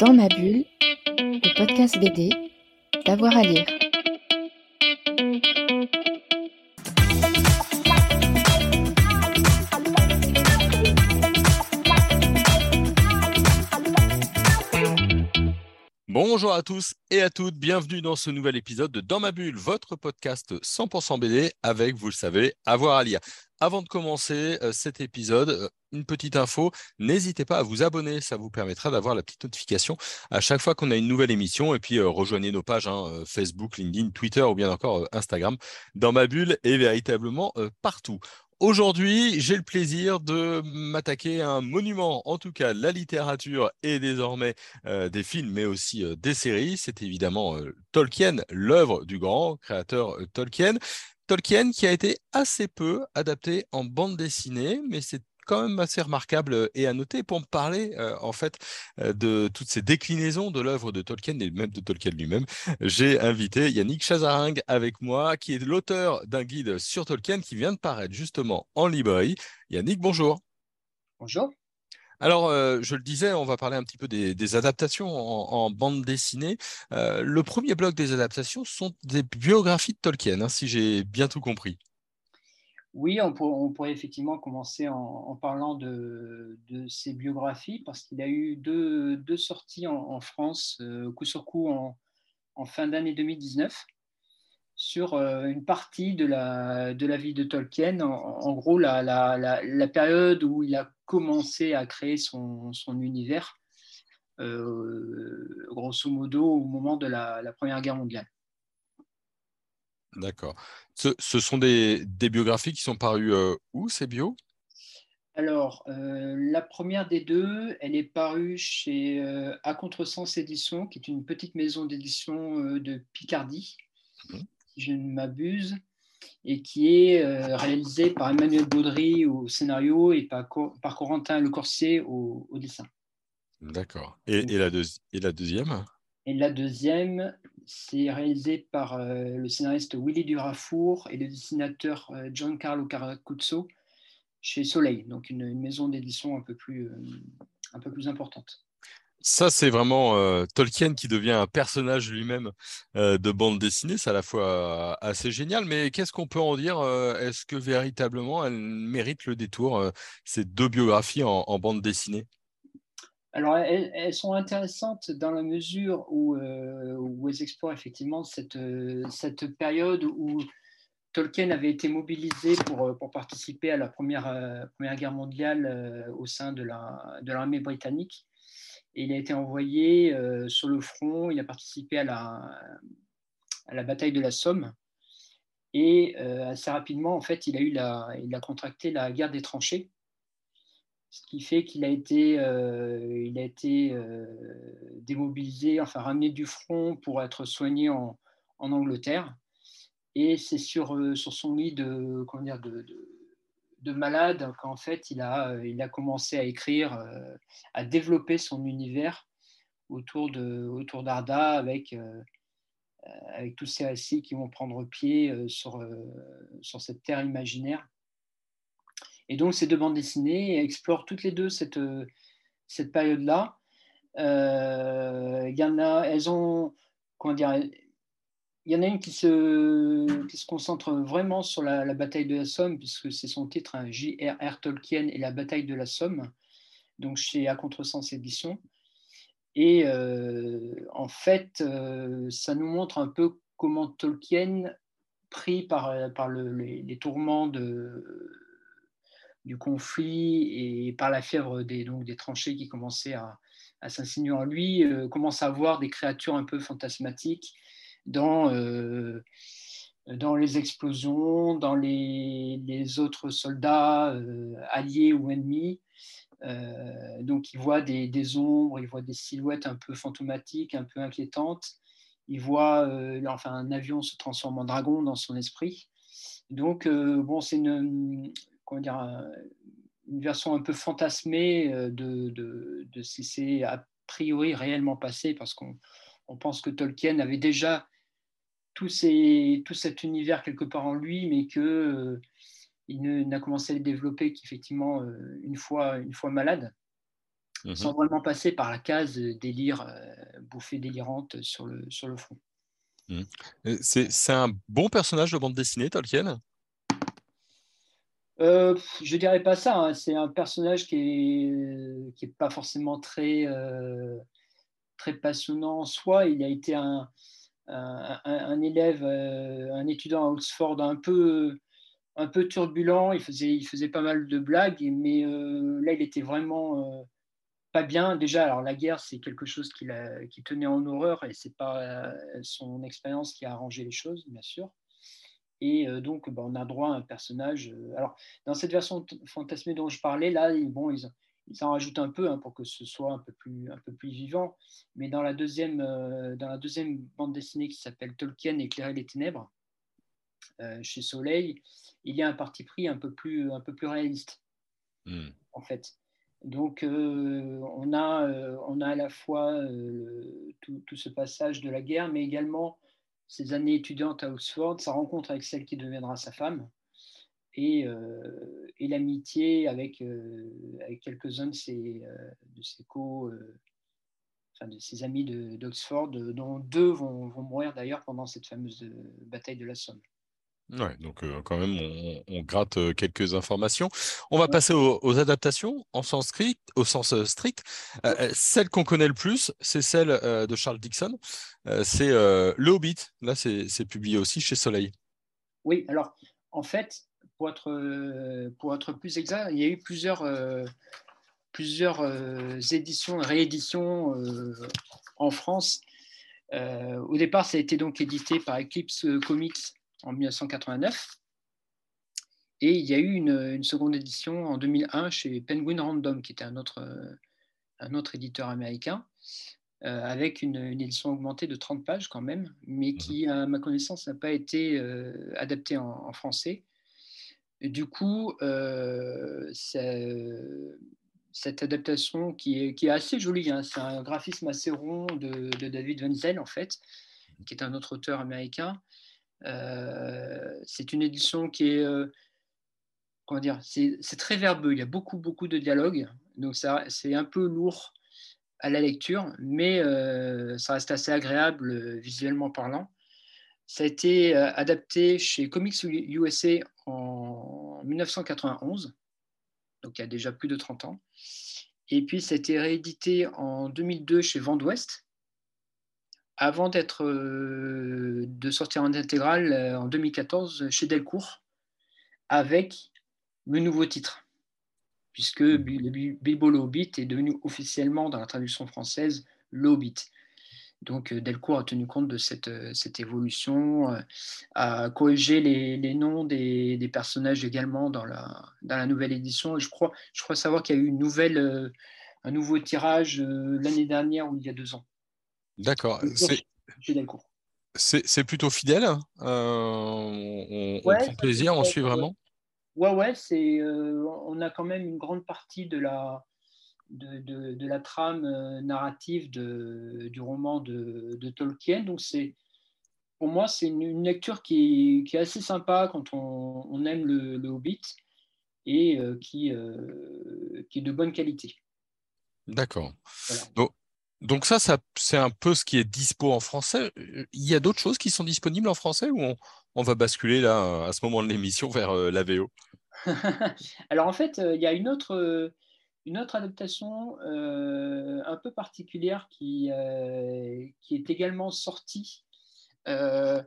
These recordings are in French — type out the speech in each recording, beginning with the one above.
Dans ma bulle, le podcast BD, d'avoir à lire. Bonjour à tous et à toutes, bienvenue dans ce nouvel épisode de Dans ma bulle, votre podcast 100% BD avec, vous le savez, avoir à lire. Avant de commencer euh, cet épisode, euh, une petite info, n'hésitez pas à vous abonner, ça vous permettra d'avoir la petite notification à chaque fois qu'on a une nouvelle émission et puis euh, rejoignez nos pages hein, Facebook, LinkedIn, Twitter ou bien encore Instagram. Dans ma bulle est véritablement partout. Aujourd'hui, j'ai le plaisir de m'attaquer à un monument, en tout cas la littérature et désormais euh, des films, mais aussi euh, des séries. C'est évidemment euh, Tolkien, l'œuvre du grand créateur Tolkien. Tolkien qui a été assez peu adapté en bande dessinée, mais c'est quand même assez remarquable euh, et à noter pour me parler euh, en fait euh, de toutes ces déclinaisons de l'œuvre de Tolkien et même de Tolkien lui-même. J'ai invité Yannick Chazaring avec moi, qui est l'auteur d'un guide sur Tolkien qui vient de paraître justement en librairie. Yannick, bonjour. Bonjour. Alors, je le disais, on va parler un petit peu des, adaptations en, bande dessinée. le premier bloc des adaptations sont des biographies de Tolkien, hein, si j'ai bien tout compris. Oui, on, pourrait effectivement commencer en, parlant de, ses biographies, parce qu'il a eu deux, sorties en, France, euh, coup sur coup en, fin d'année 2019, sur euh, une partie de la, vie de Tolkien, en, gros la, période où il a commencé à créer son, univers, euh, grosso modo au moment de la Première Guerre mondiale. D'accord. Ce, sont des, biographies qui sont parues euh, où, ces bios? Alors, euh, la première des deux, elle est parue chez euh, À Contresens Édition, qui est une petite maison d'édition de Picardie, mmh. si je ne m'abuse, et qui est réalisée par Emmanuel Baudry au scénario et par, Corentin Le Corsier au, dessin. D'accord. Et, et, la et la deuxième? Et la deuxième, c'est réalisé par euh, le scénariste Willy Durafour et le dessinateur euh, Giancarlo Caracuzzo chez Soleil, donc une, maison d'édition euh, un peu plus importante. Ça, c'est vraiment Tolkien qui devient un personnage lui-même de bande dessinée. C'est à la fois assez génial, mais qu'est-ce qu'on peut en dire Est-ce que véritablement elle mérite le détour, ces deux biographies en bande dessinée? Alors, elles, sont intéressantes dans la mesure où, euh, elles explorent effectivement cette, euh, cette, période où Tolkien avait été mobilisé pour, euh, participer à la Première, Guerre mondiale au sein de l'armée britannique. Et il a été envoyé sur le front, il a participé à la, bataille de la Somme. Et assez rapidement, en fait, il a contracté la guerre des tranchées ce qui fait qu'il a été, euh, il a été euh, démobilisé, enfin ramené du front pour être soigné en, Angleterre. Et c'est sur, euh, sur son lit de, comment dire, de, de, malade qu'en fait il a, il a commencé à écrire, à développer son univers autour, de, autour d'Arda avec, avec tous ces récits qui vont prendre pied sur, sur cette terre imaginaire et donc, ces deux bandes dessinées explorent toutes les deux cette, euh, cette période-là. Euh, il y en a, elles ont, comment dire, il y en a une qui se, qui se concentre vraiment sur la, bataille de la Somme, puisque c'est son titre, hein, J.R.R. Tolkien et la bataille de la Somme, donc chez À Contresens Édition. Et euh, en fait, ça nous montre un peu comment Tolkien, pris par, par les, les, tourments de, du conflit et par la fièvre des, donc, des tranchées qui commençaient à, s'insinuer en lui, euh, commence à voir des créatures un peu fantasmatiques dans, euh, dans les explosions, dans les, les autres soldats euh, alliés ou ennemis. donc il voit des, des, ombres, il voit des silhouettes un peu fantomatiques, un peu inquiétantes. Il voit enfin, un avion se transformer en dragon dans son esprit. Donc, bon, c'est une, dire, une version un peu fantasmée euh, de, de, ce qui s'est a priori réellement passé, parce qu'on on pense que Tolkien avait déjà tout, ces, tout, cet univers quelque part en lui, mais que euh, il n'a commencé à le développer qu'effectivement euh, une fois, une fois malade. mhm. sans vraiment passer par la case délire, bouffée délirante sur le, sur le front. Mhm. C'est un bon personnage de bande dessinée, Tolkien? Euh, je dirais pas ça. Hein. C'est un personnage qui est, qui est pas forcément très, très passionnant en soi. Il a été un, un, élève, euh, un étudiant à Oxford un peu, un peu turbulent. Il faisait, il faisait pas mal de blagues, mais euh, là, il était vraiment euh, pas bien. Déjà, alors la guerre, c'est quelque chose qui, qui tenait en horreur et c'est pas son expérience qui a arrangé les choses, bien sûr. Et donc, bah, on a droit à un personnage. alors, dans cette version fantasmée dont je parlais, là, bon, ils, il s'en rajoute un peu hein, pour que ce soit un peu plus, un peu plus vivant. Mais dans la deuxième, euh, dans la deuxième bande dessinée qui s'appelle Tolkien Éclairer les ténèbres, euh, chez Soleil, il y a un parti pris un peu plus, un peu plus réaliste, hmm. en fait. Donc, euh, on, a, on a à la fois tout, tout, ce passage de la guerre, mais également ces années étudiantes à Oxford, sa rencontre avec celle qui deviendra sa femme, et, euh, l'amitié avec, euh, avec quelques-uns de ses, euh, ses co, enfin de ses amis d'Oxford, dont deux vont mourir d'ailleurs pendant cette fameuse bataille de la Somme. Ouais, donc quand même, on, gratte quelques informations. On va passer aux, adaptations en sens strict, au sens strict. celle qu'on connaît le plus, c'est celle de Charles Dixon. c'est Le Hobbit. Là, c'est publié aussi chez Soleil. Oui, alors en fait, pour être, euh, pour être plus exact, il y a eu plusieurs, euh, plusieurs euh, éditions, rééditions en France. au départ, ça a été donc édité par Eclipse Comics en 1989. Et il y a eu une, seconde édition en 2001 chez Penguin Random, qui était un autre, un autre éditeur américain, avec une, édition augmentée de 30 pages quand même, mais qui, à ma connaissance, n'a pas été adaptée en, français du coup, euh, cette adaptation qui est, qui est assez jolie, hein, c'est un graphisme assez rond de, David Wenzel, en fait, qui est un autre auteur américain. Euh, c'est une édition qui est, euh, comment dire, c'est très verbeux, il y a beaucoup, beaucoup de dialogues, donc c'est un peu lourd à la lecture, mais ça reste assez agréable visuellement parlant. Ça a été adapté chez Comics USA en 1991, donc il y a déjà plus de 30 ans. Et puis, ça a été réédité en 2002 chez Vent d'Ouest, avant d'être, euh, de sortir en intégrale euh, en 2014 chez Delcourt, avec le nouveau titre, puisque Bilbo le Hobbit est devenu officiellement, dans la traduction française, le Hobbit. Donc euh, Delcourt a tenu compte de cette, euh, évolution, a corrigé les, noms des, personnages également dans la, dans la nouvelle édition. je crois, je crois savoir qu'il y a eu une nouvelle, un nouveau tirage l'année dernière ou il y a deux ans. D'accord. C'est plutôt fidèle. on, prend plaisir, on suit vraiment. Ouais, ouais, c'est, on a quand même une grande partie de la, de, la trame euh, narrative du roman de, Tolkien. Donc, c'est, pour moi, c'est une, lecture qui est, assez sympa quand on, aime le, Hobbit et euh, qui, euh, qui est de bonne qualité. D'accord. Donc, ça, ça c'est un peu ce qui est dispo en français. Il y a d'autres choses qui sont disponibles en français ou on, va basculer là à ce moment de l'émission vers la VO Alors en fait, il y a une autre, adaptation euh, un peu particulière qui, euh, est également sortie euh,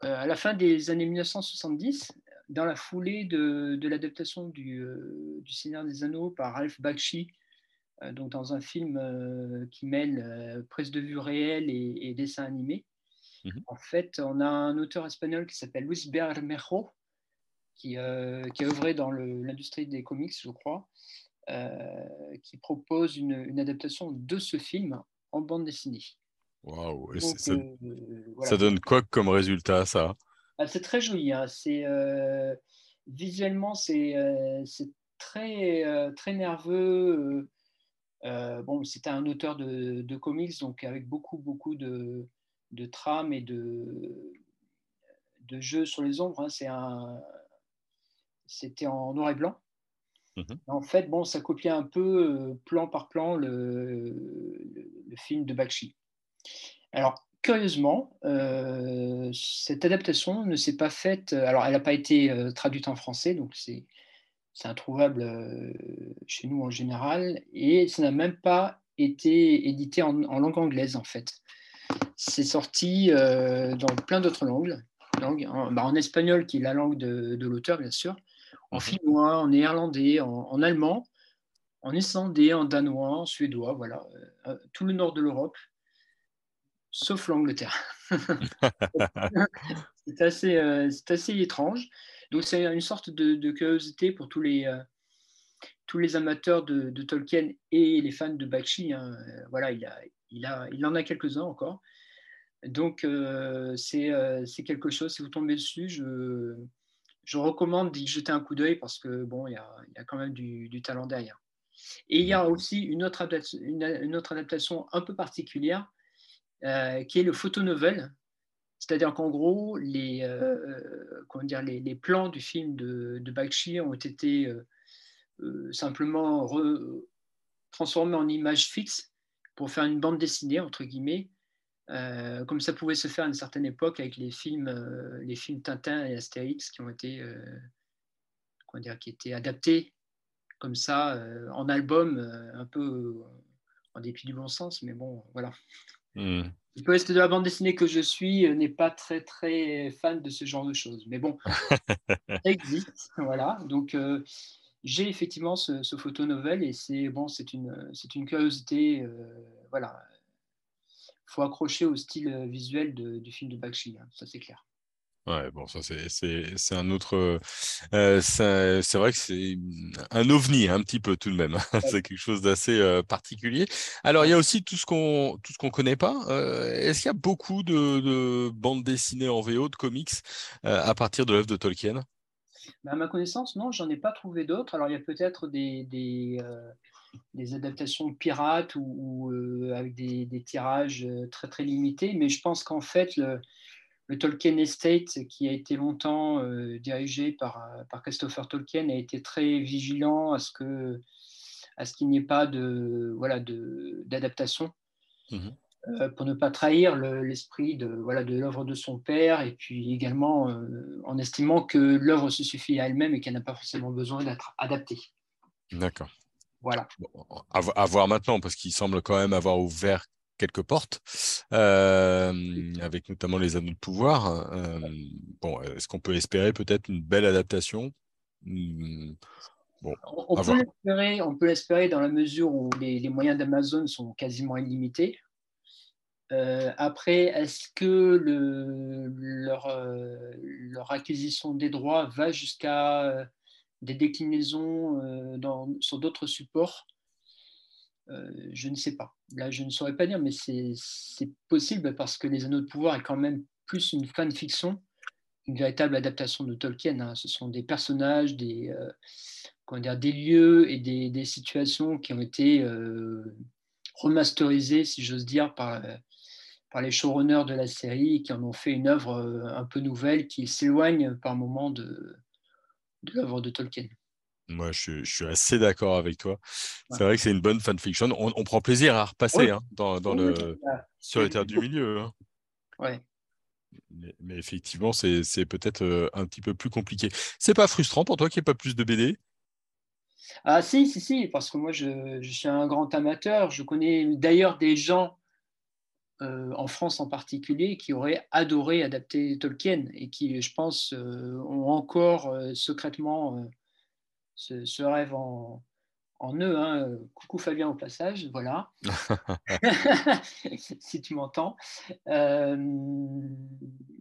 à la fin des années 1970, dans la foulée de, de l'adaptation du, du, Seigneur des Anneaux par Ralph Bakshi, donc dans un film qui mêle prise de vue réelle et, dessin animé. Mhm. En fait, on a un auteur espagnol qui s'appelle Luis Bermejo, qui, qui a œuvré dans l'industrie des comics, je crois, euh, qui propose une, adaptation de ce film en bande dessinée. Waouh ça, euh, donne quoi comme résultat, ça? Ah, C'est très joli. Hein. C'est, euh, visuellement, c'est, très, très nerveux. Bon, c'était un auteur de, de, comics, donc avec beaucoup, beaucoup de, de trames et de, de jeux sur les ombres. Hein. C'est un, c'était en noir et blanc. Mhm. En fait, bon, ça copiait un peu plan par plan le, le, film de Bakshi. Alors, curieusement, cette adaptation ne s'est pas faite. Alors, elle n'a pas été traduite en français, donc c'est introuvable chez nous en général, et ça n'a même pas été édité en, langue anglaise en fait. C'est sorti dans plein d'autres langues, bah, en, espagnol qui est la langue de, l'auteur bien sûr, en mhm. finnois, en néerlandais, en, allemand, en islandais, en danois, en suédois, voilà, tout le nord de l'Europe sauf l'Angleterre. c'est assez, euh, assez, étrange. Donc c'est une sorte de, curiosité pour tous les, euh, tous les amateurs de, Tolkien et les fans de Bakshi. Hein. Voilà, il, a, il, a, il en a quelques-uns encore. Donc euh, c'est quelque chose, si vous tombez dessus, je, je recommande d'y jeter un coup d'œil parce que bon, il y a, il y a quand même du, du, talent derrière. Et il y a aussi une autre, une, une autre adaptation un peu particulière euh, qui est le photonovel. C'est-à-dire qu'en gros, les, euh, euh, comment dire, les, plans du film de, de Bakshi ont été simplement transformés en images fixes pour faire une bande dessinée, entre guillemets, comme ça pouvait se faire à une certaine époque avec les films, les films Tintin et Astérix qui ont été, comment dire, qui étaient adaptés comme ça en album, un peu en dépit du bon sens, mais bon, voilà. Hmm. Le poète de la bande dessinée que je suis euh, n'est pas très très fan de ce genre de choses. Mais bon, ça existe. Voilà. Donc euh, j'ai effectivement ce, ce photo novel et c'est bon, c'est une, c'est une curiosité. Euh, voilà. Il faut accrocher au style visuel du film de Bakshi, hein, ça c'est clair. Ouais, bon, ça c'est un autre. Euh, c'est vrai que c'est un ovni un petit peu tout de même. c'est quelque chose d'assez euh, particulier. Alors il y a aussi tout ce qu'on tout ce qu'on connaît pas. Euh, est-ce qu'il y a beaucoup de, bandes dessinées en VO, de comics à partir de l'œuvre de Tolkien? Bah, À ma connaissance, non, j'en ai pas trouvé d'autres. Alors il y a peut-être des, des, adaptations pirates ou, avec des, des, tirages très très limités, mais je pense qu'en fait le le Tolkien Estate, qui a été longtemps euh, dirigé par, par Christopher Tolkien, a été très vigilant à ce que à ce qu'il n'y ait pas de voilà d'adaptation mhm. euh, pour ne pas trahir l'esprit de voilà de l'œuvre de son père et puis également euh, en estimant que l'œuvre se suffit à elle-même et qu'elle n'a pas forcément besoin d'être adaptée. D'accord. Voilà. à, voir maintenant parce qu'il semble quand même avoir ouvert quelques portes, euh, avec notamment les anneaux de pouvoir. Euh, bon, est-ce qu'on peut espérer peut-être une belle adaptation? Hmm, bon, on, peut l'espérer dans la mesure où les, moyens d'Amazon sont quasiment illimités. Euh, après, est-ce que le, leur, leur, acquisition des droits va jusqu'à des déclinaisons dans, sur d'autres supports? euh, je ne sais pas. Là, je ne saurais pas dire, mais c'est possible parce que Les Anneaux de Pouvoir est quand même plus une fanfiction, une véritable adaptation de Tolkien. Hein. Ce sont des personnages, des, euh, dire, des lieux et des, situations qui ont été euh, remasterisés, si j'ose dire, par, les showrunners de la série qui en ont fait une œuvre un peu nouvelle qui s'éloigne par moments de l'œuvre de Tolkien. Moi, je, suis assez d'accord avec toi. C'est vrai que c'est une bonne fanfiction. On, on prend plaisir à repasser hein, dans, dans le, sur les terres du milieu. Hein. Ouais. Mais, effectivement, c'est peut-être euh, un petit peu plus compliqué. C'est pas frustrant pour toi qu'il n'y ait pas plus de BD Ah si, si, si, parce que moi, je, je suis un grand amateur. Je connais d'ailleurs des gens euh, en France en particulier, qui auraient adoré adapter Tolkien et qui, je pense, euh, ont encore secrètement ce, rêve en, en eux. Hein. Coucou Fabien au passage, voilà. si tu m'entends. Euh,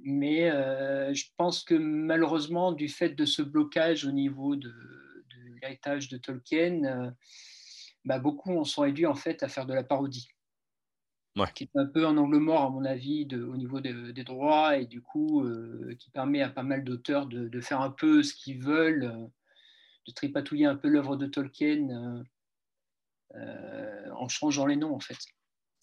mais euh, je pense que malheureusement, du fait de ce blocage au niveau de, l'héritage de Tolkien, euh, bah, beaucoup ont sont réduits en fait à faire de la parodie. qui est un peu un angle mort à mon avis de, au niveau des droits et du coup qui permet à pas mal d'auteurs de, de, faire un peu ce qu'ils veulent de tripatouiller un peu l'œuvre de Tolkien euh, euh, en changeant les noms, en fait.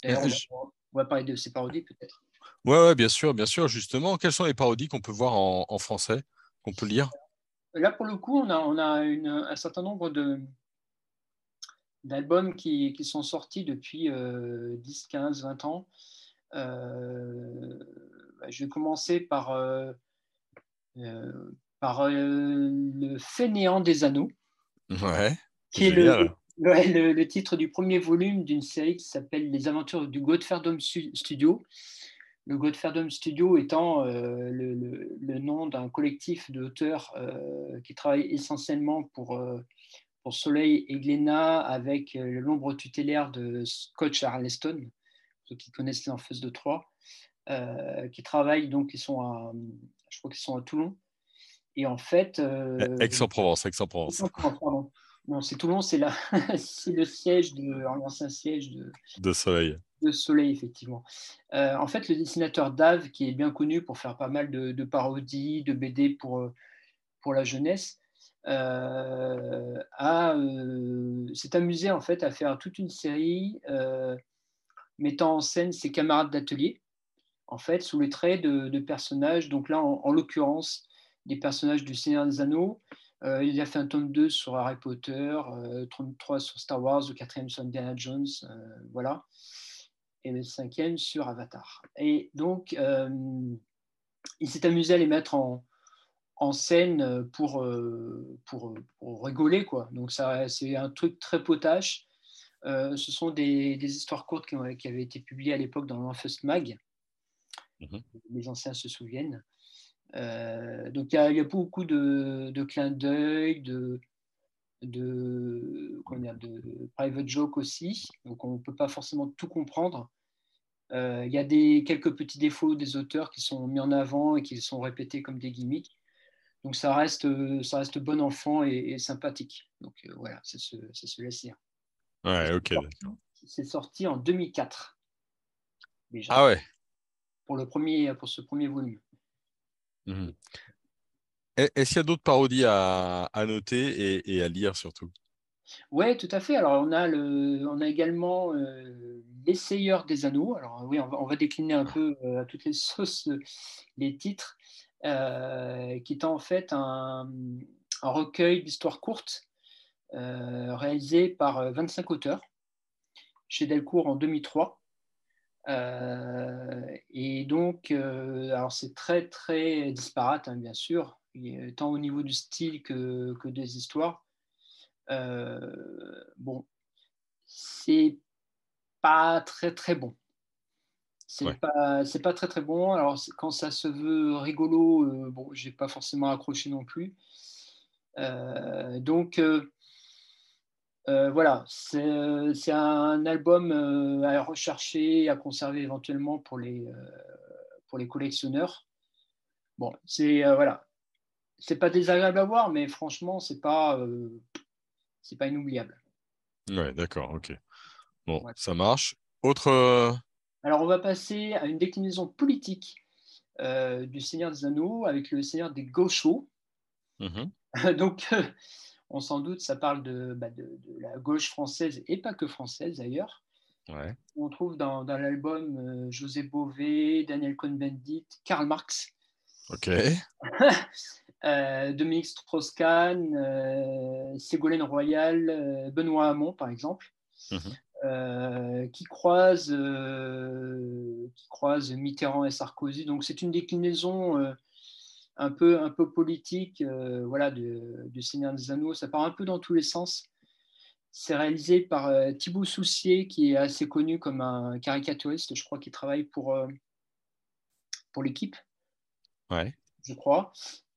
D'ailleurs, on, va parler de ces parodies, peut-être. Ouais, ouais, bien sûr, bien sûr. Justement, quelles sont les parodies qu'on peut voir en, français, qu'on peut lire? Là, pour le coup, on a, on a une, un certain nombre de, d'albums qui, qui, sont sortis depuis 10, 15, 20 ans. Euh, bah, je vais commencer par, euh, euh, par Le Fainéant des Anneaux. Ouais. Qui est le, le, le, titre du premier volume d'une série qui s'appelle Les Aventures du Godferdom Studio. Le Godferdom Studio étant euh, le, le, nom d'un collectif d'auteurs euh, qui travaille essentiellement pour, euh, pour Soleil et Glénat avec l'ombre tutélaire de Scott Charleston, ceux qui connaissent l'enfance de Troyes, qui travaillent donc, ils sont à, je crois qu'ils sont à Toulon. Et en fait. Aix-en-Provence, Aix-en-Provence. Non, c'est Toulon, c'est le siège de l'ancien siège de, de Soleil. De Soleil, effectivement. Euh, en fait, le dessinateur Dave, qui est bien connu pour faire pas mal de, parodies, de BD pour, euh, pour la jeunesse, euh, s'est amusé en fait à faire toute une série mettant en scène ses camarades d'atelier, en fait, sous les traits de, personnages. Donc là, en l'occurrence, des personnages du Seigneur des Anneaux, euh, il a fait un tome 2 sur Harry Potter, 33 euh, sur Star Wars, le quatrième sur Indiana Jones, euh, voilà, et le cinquième sur Avatar. Et donc, il s'est amusé à les mettre en, en scène pour, pour, pour, rigoler, quoi. Donc, ça, c'est un truc très potache. ce sont des, des, histoires courtes qui, qui, avaient été publiées à l'époque dans l'Enfest Mag. Mhm. Les anciens se souviennent. Euh, donc il y, a beaucoup de, de clins d'œil, de, de, de private joke aussi, donc on ne peut pas forcément tout comprendre. Euh, il y a des, quelques petits défauts des auteurs qui sont mis en avant et qui sont répétés comme des gimmicks. Donc ça reste, ça reste bon enfant et, sympathique. Donc euh, voilà, ça se, ça se laisse dire. Ouais, ok. C'est sorti en 2004. Déjà, ah ouais. Pour, le premier, pour ce premier volume. Mmh est-ce qu'il y a d'autres parodies à, noter et, à lire surtout? Oui, tout à fait. Alors, on a, le, on a également euh, L'essayeur des anneaux. Alors, oui, on va, décliner un peu euh, à toutes les sauces euh, les titres, qui est en fait un, recueil d'histoires courtes réalisé par 25 auteurs chez Delcourt en 2003. Euh, et donc, euh, alors c'est très très disparate, hein, bien sûr, tant au niveau du style que, que des histoires. Euh, bon, c'est pas très très bon. C'est pas c'est pas très très bon. Alors quand ça se veut rigolo, bon, j'ai pas forcément accroché non plus. donc euh, voilà, c'est un album euh, à rechercher, à conserver éventuellement pour les, euh, pour les collectionneurs. Bon, c'est voilà, c'est pas désagréable à voir, mais franchement, c'est pas, c'est pas inoubliable. Ouais, d'accord, ok. Bon, ça marche. Autre. Alors, on va passer à une déclinaison politique du Seigneur des Anneaux avec le Seigneur des Gauchos. Mmh Donc, on s'en doute, ça parle bah, de, la gauche française et pas que française d'ailleurs. On trouve dans, l'album euh, José Bové, Daniel Cohn-Bendit, Karl Marx. Ok. euh, Dominique Strauss-Kahn, euh, Ségolène Royal, Benoît Hamon, par exemple, mhm. qui, croisent, qui croisent Mitterrand et Sarkozy. Donc, c'est une déclinaison un peu, un peu politique euh, voilà, du Seigneur des Anneaux. Ça part un peu dans tous les sens. C'est réalisé par euh, Thibaut Soucier, qui est assez connu comme un caricaturiste. Je crois qu'il travaille pour, euh, pour l'équipe. Ouais. Je crois.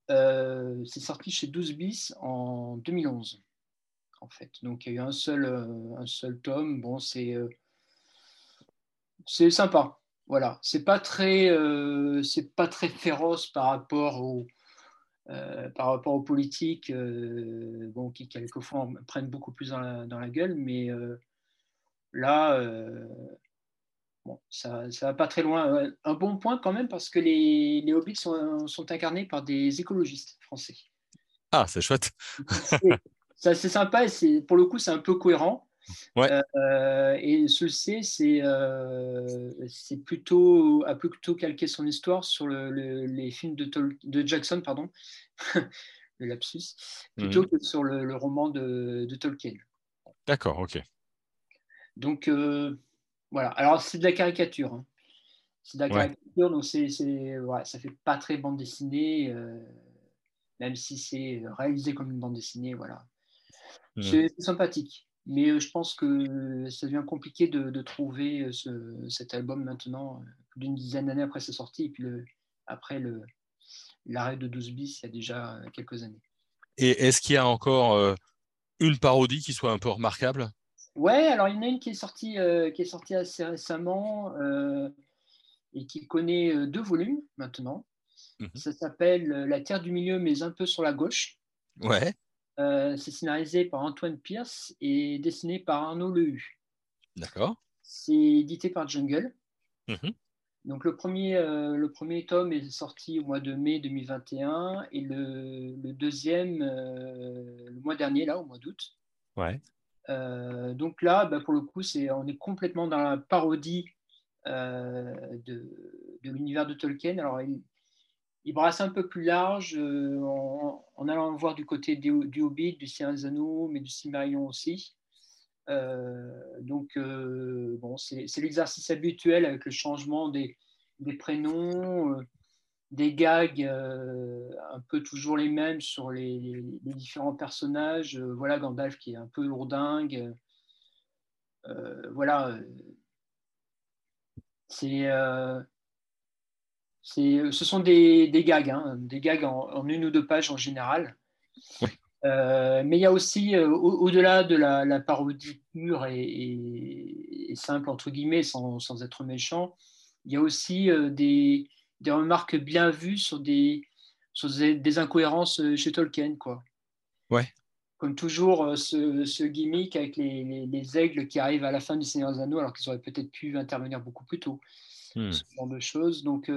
c'est sorti chez 12 bis en 2011. En fait. Donc il y a eu un seul, un seul tome. Bon, c'est c'est sympa voilà, c'est pas très, euh, c'est pas très féroce par rapport au, euh, par rapport aux politiques, euh, bon, qui quelquefois prennent beaucoup plus dans la, dans la gueule, mais là, bon, ça, ça va pas très loin. Un bon point quand même parce que les, les hobbits sont, sont incarnés par des écologistes français. Ah, c'est chouette. c'est assez sympa et pour le coup, c'est un peu cohérent. Euh, et ceci, c'est euh, plutôt a plutôt calqué son histoire sur le, les films de, de Jackson, pardon, le lapsus, plutôt que sur le, roman de, Tolkien. D'accord, ok. Donc, euh, voilà. Alors, c'est de la caricature. Hein. C'est de la caricature, donc c'est, ouais, ça fait pas très bande dessinée, euh, même si c'est réalisé comme une bande dessinée, voilà. Mmh. C'est, sympathique. Mais euh, je pense que ça devient compliqué de, trouver cet album maintenant, plus d'une dizaine d'années après sa sortie, et puis le, après l'arrêt de 12 bis il y a déjà quelques années. Et est-ce qu'il y a encore euh, une parodie qui soit un peu remarquable? Ouais, alors il y en a une qui est sortie, euh, qui est sortie assez récemment euh, et qui connaît deux volumes maintenant. Mhm. Ça s'appelle La Terre du Milieu, mais un peu sur la gauche. Ouais. C'est scénarisé par Antoine Pierce et dessiné par Arnaud Lehu. D'accord. C'est édité par Jungle. Mhm. Donc le premier, euh, le premier tome est sorti au mois de mai 2021 et le, deuxième euh, le mois dernier, là, au mois d'août. Ouais. Euh, donc là, bah, pour le coup, c'est, on est complètement dans la parodie de, de l'univers de Tolkien. Alors, il, il, brasse un peu plus large en, allant voir du côté du, Hobbit, du Seigneur mais du Silmarillion aussi. Euh, donc, euh, bon, c'est l'exercice habituel avec le changement des, prénoms, euh, des gags un peu toujours les mêmes sur les, différents personnages. voilà, Gandalf qui est un peu lourdingue. voilà. C'est ce sont des, gags, hein, des gags en, une ou deux pages en général. Euh, mais il y a aussi, euh, au-delà de la, parodie pure et, simple, entre guillemets, sans, sans, être méchant, il y a aussi euh, des, des, remarques bien vues sur des, sur des, incohérences chez Tolkien. Quoi. Ouais. Comme toujours, ce, ce gimmick avec les, les, aigles qui arrivent à la fin du Seigneur des Anneaux, alors qu'ils auraient peut-être pu intervenir beaucoup plus tôt. Hmm. Ce genre de choses. Donc,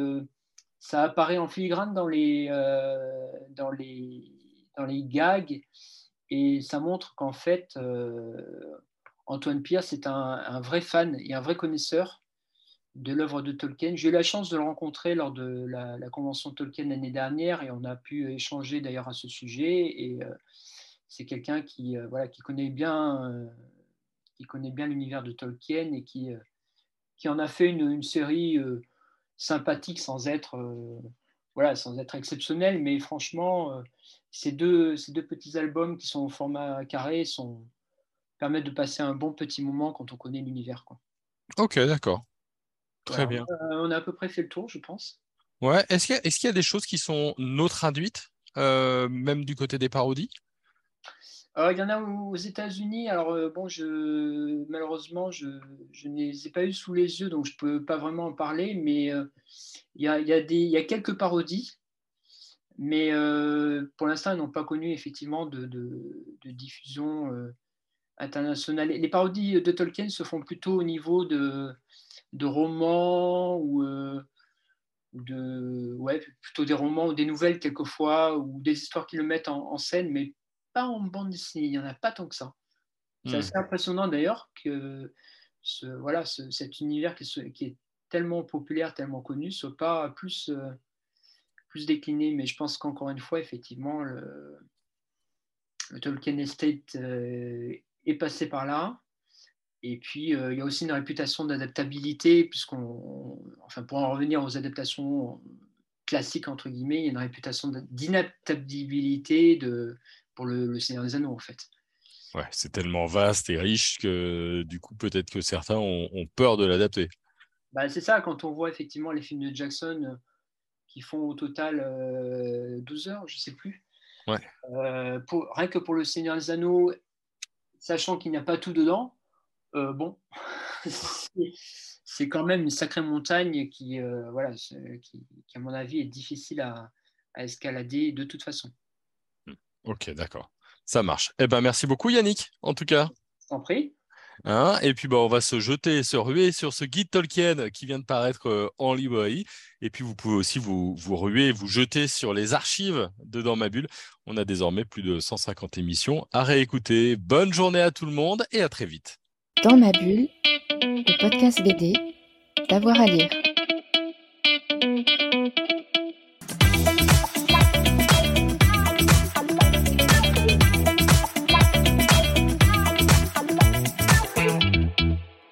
ça apparaît en filigrane dans les, dans les dans les gags. Et ça montre qu'en fait, euh, Antoine Pierce est un, vrai fan et un vrai connaisseur de l'œuvre de Tolkien. J'ai eu la chance de le rencontrer lors de la, convention Tolkien l'année dernière et on a pu échanger d'ailleurs à ce sujet. Et euh, c'est quelqu'un qui, euh, voilà, qui connaît bien, qui connaît bien l'univers de Tolkien et qui, qui en a fait une, une série sympathique sans être, voilà, sans être exceptionnel. Mais franchement, ces deux, ces deux petits albums qui sont au format carré sont, permettent de passer un bon petit moment quand on connaît l'univers. Ok, d'accord. Très bien. Euh, on a à peu près fait le tour, je pense. Ouais. Est-ce qu'il y, est y, a des choses qui sont non traduites, euh, même du côté des parodies? Il y en a aux États-Unis. Alors, euh, bon, je, malheureusement, je, je, ne les ai pas eu sous les yeux, donc je ne peux pas vraiment en parler, mais il, y a, y a y a quelques parodies mais euh, pour l'instant, ils n'ont pas connu effectivement de, diffusion euh, internationale. Les parodies de Tolkien se font plutôt au niveau de, romans ou euh, de, ouais, plutôt des romans ou des nouvelles quelquefois ou des histoires qui le mettent en, scène, mais pas en bande dessinée. Il n'y en a pas tant que ça. C'est hmm. assez impressionnant d'ailleurs que ce, voilà, cet univers qui, qui, est tellement populaire, tellement connu, soit pas plus plus décliné, mais je pense qu'encore une fois, effectivement, le, Tolkien Estate euh, est passé par là. Et puis, euh, il y a aussi une réputation d'adaptabilité, puisqu'on, enfin, pour en revenir aux adaptations classiques, entre guillemets, il y a une réputation d'inadaptabilité de, pour le, Seigneur des Anneaux, en fait. Ouais, c'est tellement vaste et riche que du coup, peut-être que certains ont, peur de l'adapter. Bah, c'est ça, quand on voit effectivement les films de Jackson, qui font au total 12 euh, heures, je ne sais plus. Ouais. Euh, pour, rien que pour le Seigneur des Anneaux, sachant qu'il n'y a pas tout dedans, euh, bon, c'est quand même une sacrée montagne qui, voilà, qui, à mon avis, est difficile à, à escalader de toute façon. Ok, d'accord. Ça marche. Eh ben, merci beaucoup, Yannick, en tout cas. En prie. Hein, et puis, bah, on va se jeter, se ruer sur ce guide Tolkien qui vient de paraître euh, en librairie. Et puis, vous pouvez aussi vous, vous ruer, vous jeter sur les archives de Dans ma bulle. On a désormais plus de 150 émissions à réécouter. Bonne journée à tout le monde et à très vite. Dans ma bulle, le podcast BD, d'avoir à lire.